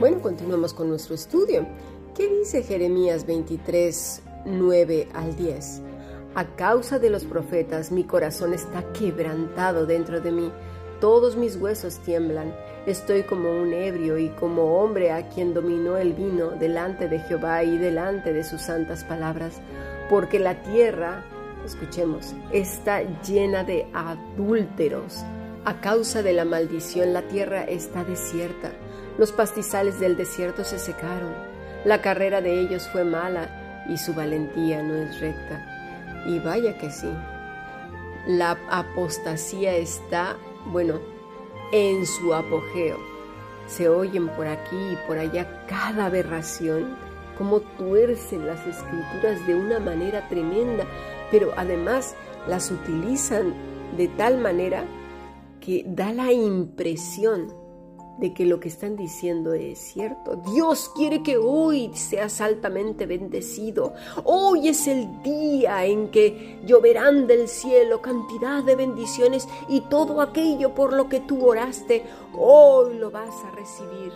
Bueno, continuamos con nuestro estudio. ¿Qué dice Jeremías 23, 9 al 10? A causa de los profetas mi corazón está quebrantado dentro de mí, todos mis huesos tiemblan, estoy como un ebrio y como hombre a quien dominó el vino delante de Jehová y delante de sus santas palabras, porque la tierra, escuchemos, está llena de adúlteros. A causa de la maldición la tierra está desierta, los pastizales del desierto se secaron, la carrera de ellos fue mala y su valentía no es recta. Y vaya que sí. La apostasía está, bueno, en su apogeo. Se oyen por aquí y por allá cada aberración, como tuercen las escrituras de una manera tremenda, pero además las utilizan de tal manera que da la impresión de que lo que están diciendo es cierto. Dios quiere que hoy seas altamente bendecido. Hoy es el día en que lloverán del cielo cantidad de bendiciones y todo aquello por lo que tú oraste, hoy lo vas a recibir.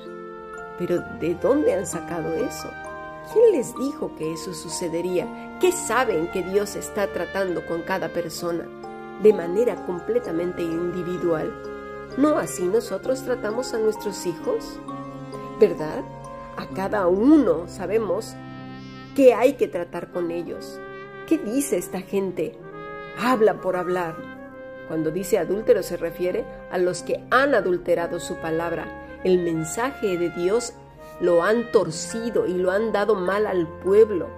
Pero ¿de dónde han sacado eso? ¿Quién les dijo que eso sucedería? ¿Qué saben que Dios está tratando con cada persona de manera completamente individual? ¿No así nosotros tratamos a nuestros hijos? ¿Verdad? A cada uno sabemos qué hay que tratar con ellos. ¿Qué dice esta gente? Habla por hablar. Cuando dice adúltero se refiere a los que han adulterado su palabra. El mensaje de Dios lo han torcido y lo han dado mal al pueblo.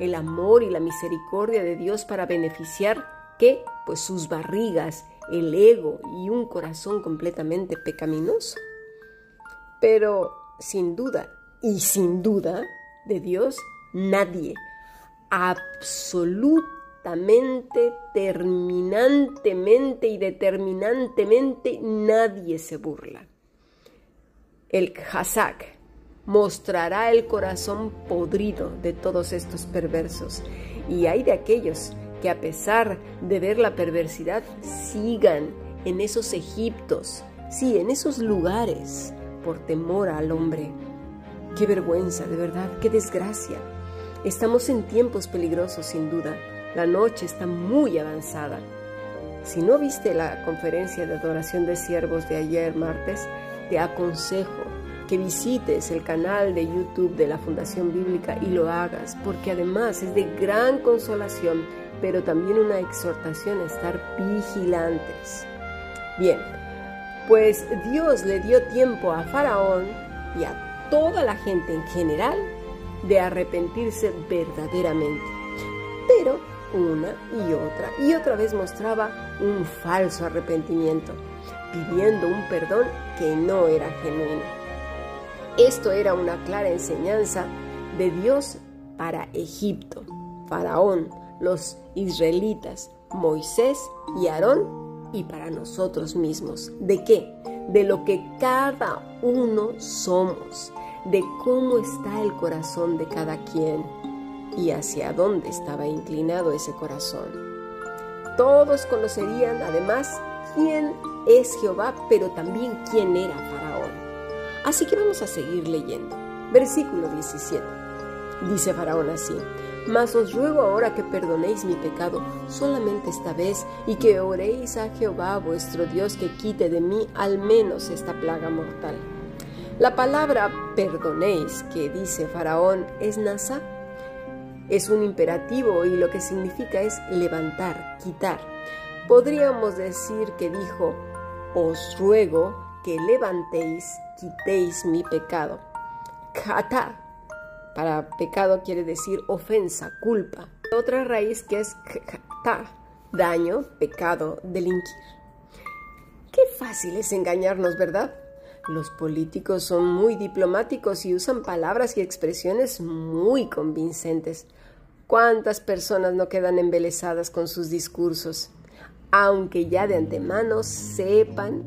El amor y la misericordia de Dios para beneficiar, ¿qué? Pues sus barrigas el ego y un corazón completamente pecaminoso. Pero sin duda, y sin duda, de Dios, nadie, absolutamente, terminantemente y determinantemente, nadie se burla. El Hazak mostrará el corazón podrido de todos estos perversos, y hay de aquellos que a pesar de ver la perversidad sigan en esos Egiptos, sí, en esos lugares, por temor al hombre. Qué vergüenza, de verdad, qué desgracia. Estamos en tiempos peligrosos, sin duda. La noche está muy avanzada. Si no viste la conferencia de adoración de siervos de ayer martes, te aconsejo visites el canal de YouTube de la Fundación Bíblica y lo hagas, porque además es de gran consolación pero también una exhortación a estar vigilantes. Bien, pues Dios le dio tiempo a Faraón y a toda la gente en general de arrepentirse verdaderamente. Pero una y otra y otra vez mostraba un falso arrepentimiento, pidiendo un perdón que no era genuino. Esto era una clara enseñanza de Dios para Egipto, Faraón, los israelitas, Moisés y Aarón y para nosotros mismos. ¿De qué? De lo que cada uno somos, de cómo está el corazón de cada quien y hacia dónde estaba inclinado ese corazón. Todos conocerían además quién es Jehová, pero también quién era Faraón. Así que vamos a seguir leyendo. Versículo 17. Dice Faraón así, mas os ruego ahora que perdonéis mi pecado solamente esta vez y que oréis a Jehová vuestro Dios que quite de mí al menos esta plaga mortal. La palabra perdonéis que dice Faraón es nasa, es un imperativo y lo que significa es levantar, quitar. Podríamos decir que dijo, os ruego que levantéis, quitéis mi pecado. Kata para pecado quiere decir ofensa, culpa. Otra raíz que es ta, daño, pecado, delinquir. Qué fácil es engañarnos, ¿verdad? Los políticos son muy diplomáticos y usan palabras y expresiones muy convincentes. ¿Cuántas personas no quedan embelesadas con sus discursos? Aunque ya de antemano sepan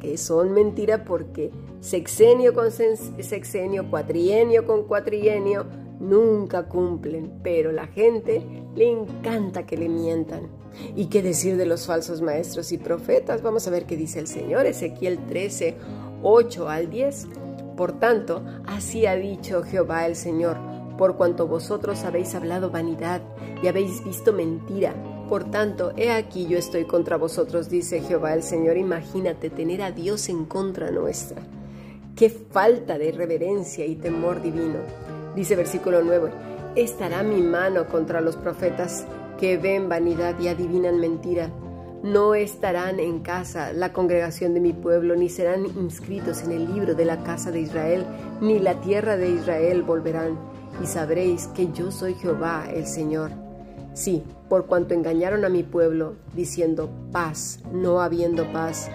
que son mentira porque sexenio con sexenio, cuatrienio con cuatrienio, nunca cumplen, pero la gente le encanta que le mientan. ¿Y qué decir de los falsos maestros y profetas? Vamos a ver qué dice el Señor, Ezequiel 13, 8 al 10. Por tanto, así ha dicho Jehová el Señor, por cuanto vosotros habéis hablado vanidad y habéis visto mentira. Por tanto, he aquí yo estoy contra vosotros, dice Jehová el Señor. Imagínate tener a Dios en contra nuestra. Qué falta de reverencia y temor divino. Dice versículo 9, estará mi mano contra los profetas que ven vanidad y adivinan mentira. No estarán en casa la congregación de mi pueblo, ni serán inscritos en el libro de la casa de Israel, ni la tierra de Israel volverán, y sabréis que yo soy Jehová el Señor. Sí, por cuanto engañaron a mi pueblo, diciendo paz, no habiendo paz,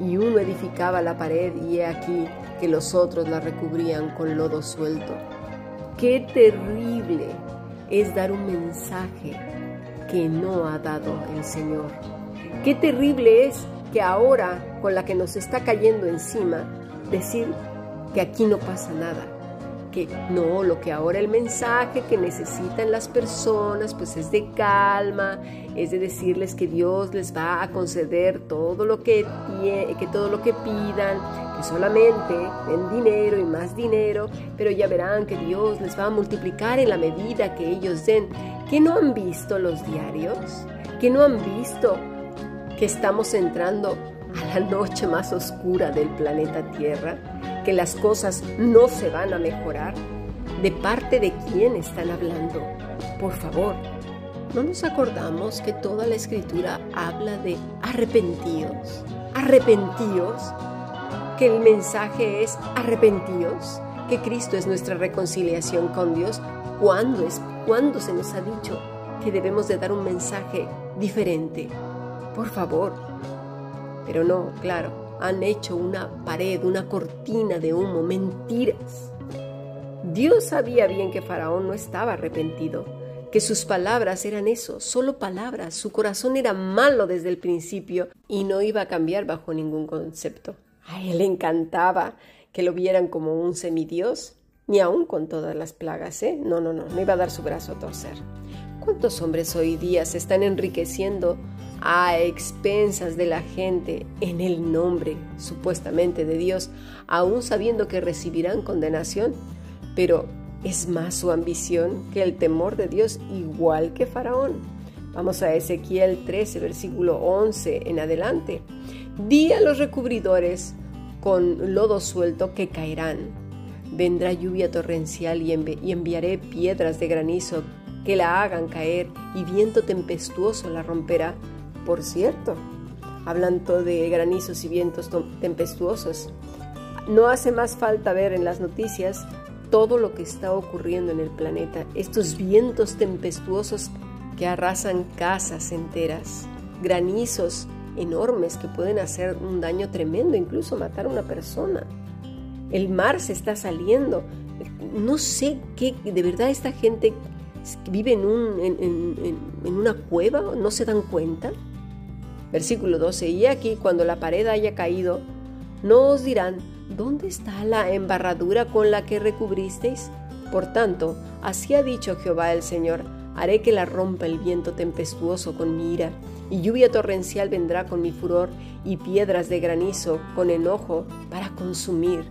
y uno edificaba la pared, y he aquí que los otros la recubrían con lodo suelto. Qué terrible es dar un mensaje que no ha dado el Señor. Qué terrible es que ahora, con la que nos está cayendo encima, decir que aquí no pasa nada. No, lo que ahora el mensaje que necesitan las personas pues es de calma, es de decirles que Dios les va a conceder todo lo que, que todo lo que pidan, que solamente den dinero y más dinero, pero ya verán que Dios les va a multiplicar en la medida que ellos den. ¿Que no han visto los diarios? ¿Que no han visto que estamos entrando a la noche más oscura del planeta Tierra? ¿Que las cosas no se van a mejorar? ¿De parte de quién están hablando? Por favor, ¿no nos acordamos que toda la escritura habla de arrepentíos? Arrepentíos que el mensaje es arrepentíos, que Cristo es nuestra reconciliación con Dios. ¿Cuándo, es, ¿Cuándo se nos ha dicho que debemos de dar un mensaje diferente? Por favor. Pero no, claro, han hecho una pared, una cortina de humo, mentiras. Dios sabía bien que Faraón no estaba arrepentido, que sus palabras eran eso, solo palabras, su corazón era malo desde el principio y no iba a cambiar bajo ningún concepto. A él le encantaba que lo vieran como un semidios, ni aún con todas las plagas, ¿eh? No, no, no, no iba a dar su brazo a torcer. ¿Cuántos hombres hoy día se están enriqueciendo a expensas de la gente en el nombre supuestamente de Dios, aún sabiendo que recibirán condenación? Pero es más su ambición que el temor de Dios, igual que Faraón. Vamos a Ezequiel 13, versículo 11 en adelante. Di a los recubridores con lodo suelto que caerán. Vendrá lluvia torrencial y, enviaré piedras de granizo que la hagan caer y viento tempestuoso la romperá. Por cierto, hablando de granizos y vientos tempestuosos, no hace más falta ver en las noticias todo lo que está ocurriendo en el planeta, estos vientos tempestuosos que arrasan casas enteras, granizos enormes que pueden hacer un daño tremendo, incluso matar a una persona. El mar se está saliendo. No sé qué, de verdad esta gente vive en, un, en, una cueva, no se dan cuenta. Versículo 12, y aquí cuando la pared haya caído, no os dirán, ¿dónde está la embarradura con la que recubristeis? Por tanto, así ha dicho Jehová el Señor, haré que la rompa el viento tempestuoso con mi ira y lluvia torrencial vendrá con mi furor, y piedras de granizo con enojo para consumir.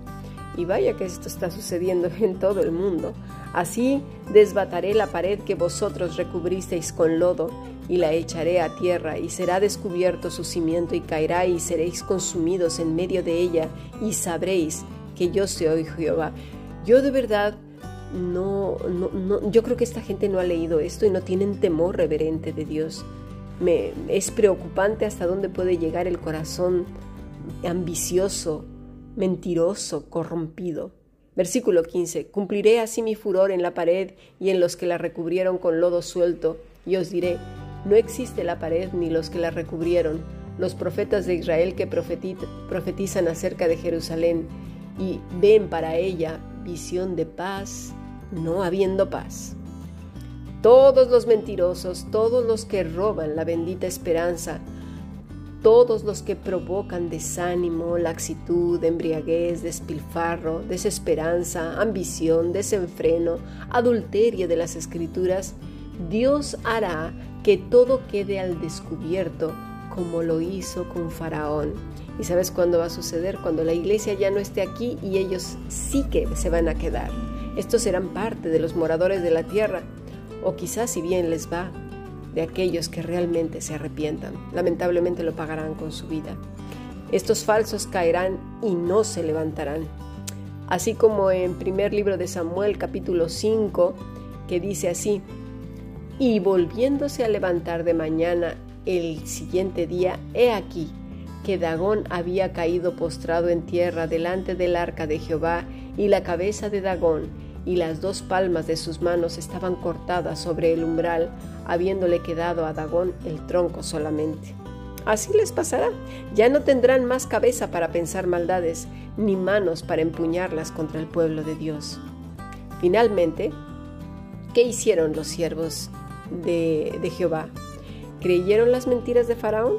Y vaya que esto está sucediendo en todo el mundo. Así desbataré la pared que vosotros recubristeis con lodo, y la echaré a tierra, y será descubierto su cimiento, y caerá, y seréis consumidos en medio de ella, y sabréis que yo soy Jehová. Yo de verdad no, no, no, yo creo que esta gente no ha leído esto y no tienen temor reverente de Dios. Me, es preocupante hasta dónde puede llegar el corazón ambicioso, mentiroso, corrompido. Versículo 15. Cumpliré así mi furor en la pared y en los que la recubrieron con lodo suelto, y os diré, no existe la pared ni los que la recubrieron, los profetas de Israel que profetizan acerca de Jerusalén y ven para ella visión de paz, no habiendo paz. Todos los mentirosos, todos los que roban la bendita esperanza, todos los que provocan desánimo, laxitud, embriaguez, despilfarro, desesperanza, ambición, desenfreno, adulterio de las escrituras, Dios hará que todo quede al descubierto como lo hizo con Faraón. ¿Y sabes cuándo va a suceder? Cuando la iglesia ya no esté aquí y ellos sí que se van a quedar. Estos serán parte de los moradores de la tierra, o quizás si bien les va, de aquellos que realmente se arrepientan. Lamentablemente lo pagarán con su vida. Estos falsos caerán y no se levantarán. Así como en primer libro de Samuel capítulo 5, que dice así, y volviéndose a levantar de mañana el siguiente día, he aquí que Dagón había caído postrado en tierra delante del arca de Jehová, y la cabeza de Dagón y las dos palmas de sus manos estaban cortadas sobre el umbral, habiéndole quedado a Dagón el tronco solamente. Así les pasará. Ya no tendrán más cabeza para pensar maldades, ni manos para empuñarlas contra el pueblo de Dios. Finalmente, ¿qué hicieron los siervos de, de Jehová? ¿Creyeron las mentiras de Faraón?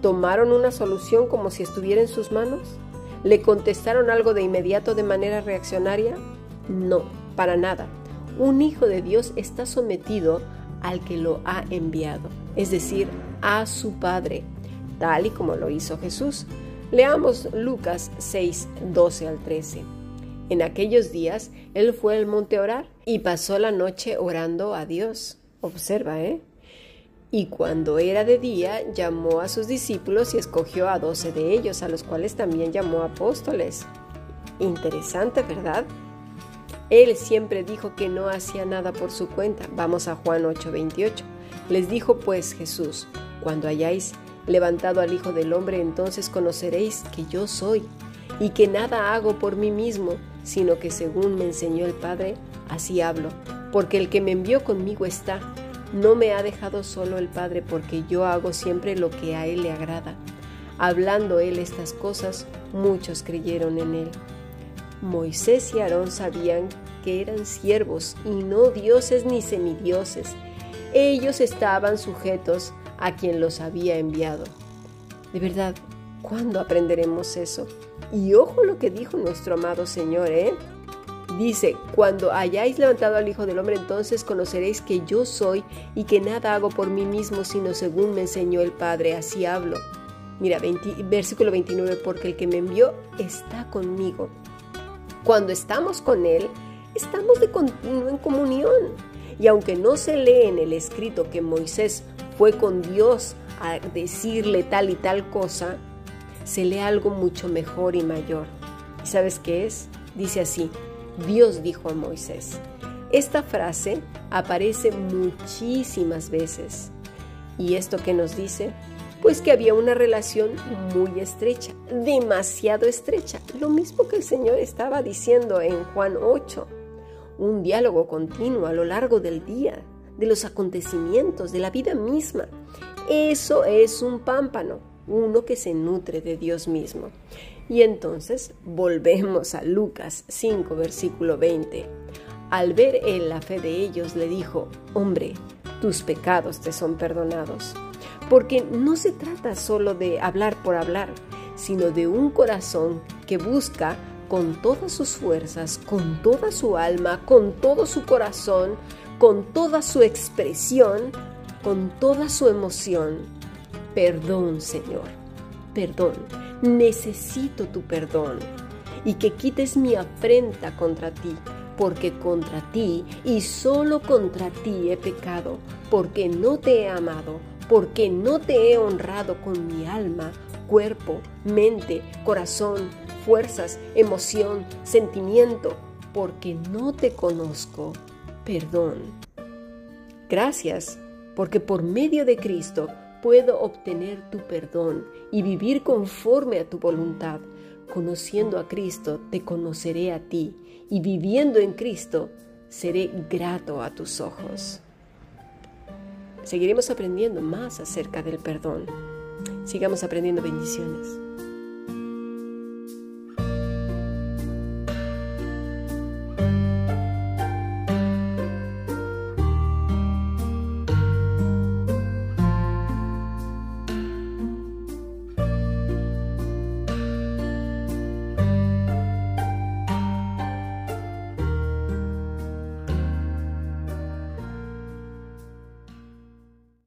¿Tomaron una solución como si estuviera en sus manos? ¿Le contestaron algo de inmediato de manera reaccionaria? No, para nada. Un hijo de Dios está sometido al que lo ha enviado, es decir, a su Padre, tal y como lo hizo Jesús. Leamos Lucas 6, 12 al 13. En aquellos días él fue al monte a orar y pasó la noche orando a Dios. Observa, ¿eh? Y cuando era de día, llamó a sus discípulos y escogió a doce de ellos, a los cuales también llamó apóstoles. Interesante, ¿verdad? Él siempre dijo que no hacía nada por su cuenta. Vamos a Juan 8:28. Les dijo pues Jesús, cuando hayáis levantado al Hijo del Hombre, entonces conoceréis que yo soy, y que nada hago por mí mismo, sino que según me enseñó el Padre, así hablo, porque el que me envió conmigo está no me ha dejado solo el Padre porque yo hago siempre lo que a Él le agrada. Hablando Él estas cosas, muchos creyeron en Él. Moisés y Aarón sabían que eran siervos y no dioses ni semidioses. Ellos estaban sujetos a quien los había enviado. De verdad, ¿cuándo aprenderemos eso? Y ojo lo que dijo nuestro amado Señor, ¿eh? Dice, cuando hayáis levantado al Hijo del Hombre, entonces conoceréis que yo soy y que nada hago por mí mismo, sino según me enseñó el Padre, así hablo. Mira, versículo 29, porque el que me envió está conmigo. Cuando estamos con Él, estamos de continuo en comunión. Y aunque no se lee en el escrito que Moisés fue con Dios a decirle tal y tal cosa, se lee algo mucho mejor y mayor. ¿Y sabes qué es? Dice así, Dios dijo a Moisés. Esta frase aparece muchísimas veces. ¿Y esto qué nos dice? Pues que había una relación muy estrecha, demasiado estrecha, lo mismo que el Señor estaba diciendo en Juan 8, un diálogo continuo a lo largo del día, de los acontecimientos, de la vida misma. Eso es un pámpano, uno que se nutre de Dios mismo. Y entonces volvemos a Lucas 5, versículo 20. Al ver él la fe de ellos, le dijo, hombre, tus pecados te son perdonados. Porque no se trata solo de hablar por hablar, sino de un corazón que busca con todas sus fuerzas, con toda su alma, con todo su corazón, con toda su expresión, con toda su emoción. Perdón, Señor, perdón. Necesito tu perdón. Y que quites mi afrenta contra ti, porque contra ti y solo contra ti he pecado, porque no te he amado, porque no te he honrado con mi alma, cuerpo, mente, corazón, fuerzas, emoción, sentimiento, porque no te conozco. Perdón. Gracias, porque por medio de Cristo puedo obtener tu perdón y vivir conforme a tu voluntad. Conociendo a Cristo, te conoceré a ti, y viviendo en Cristo, seré grato a tus ojos. Seguiremos aprendiendo más acerca del perdón. Sigamos aprendiendo bendiciones.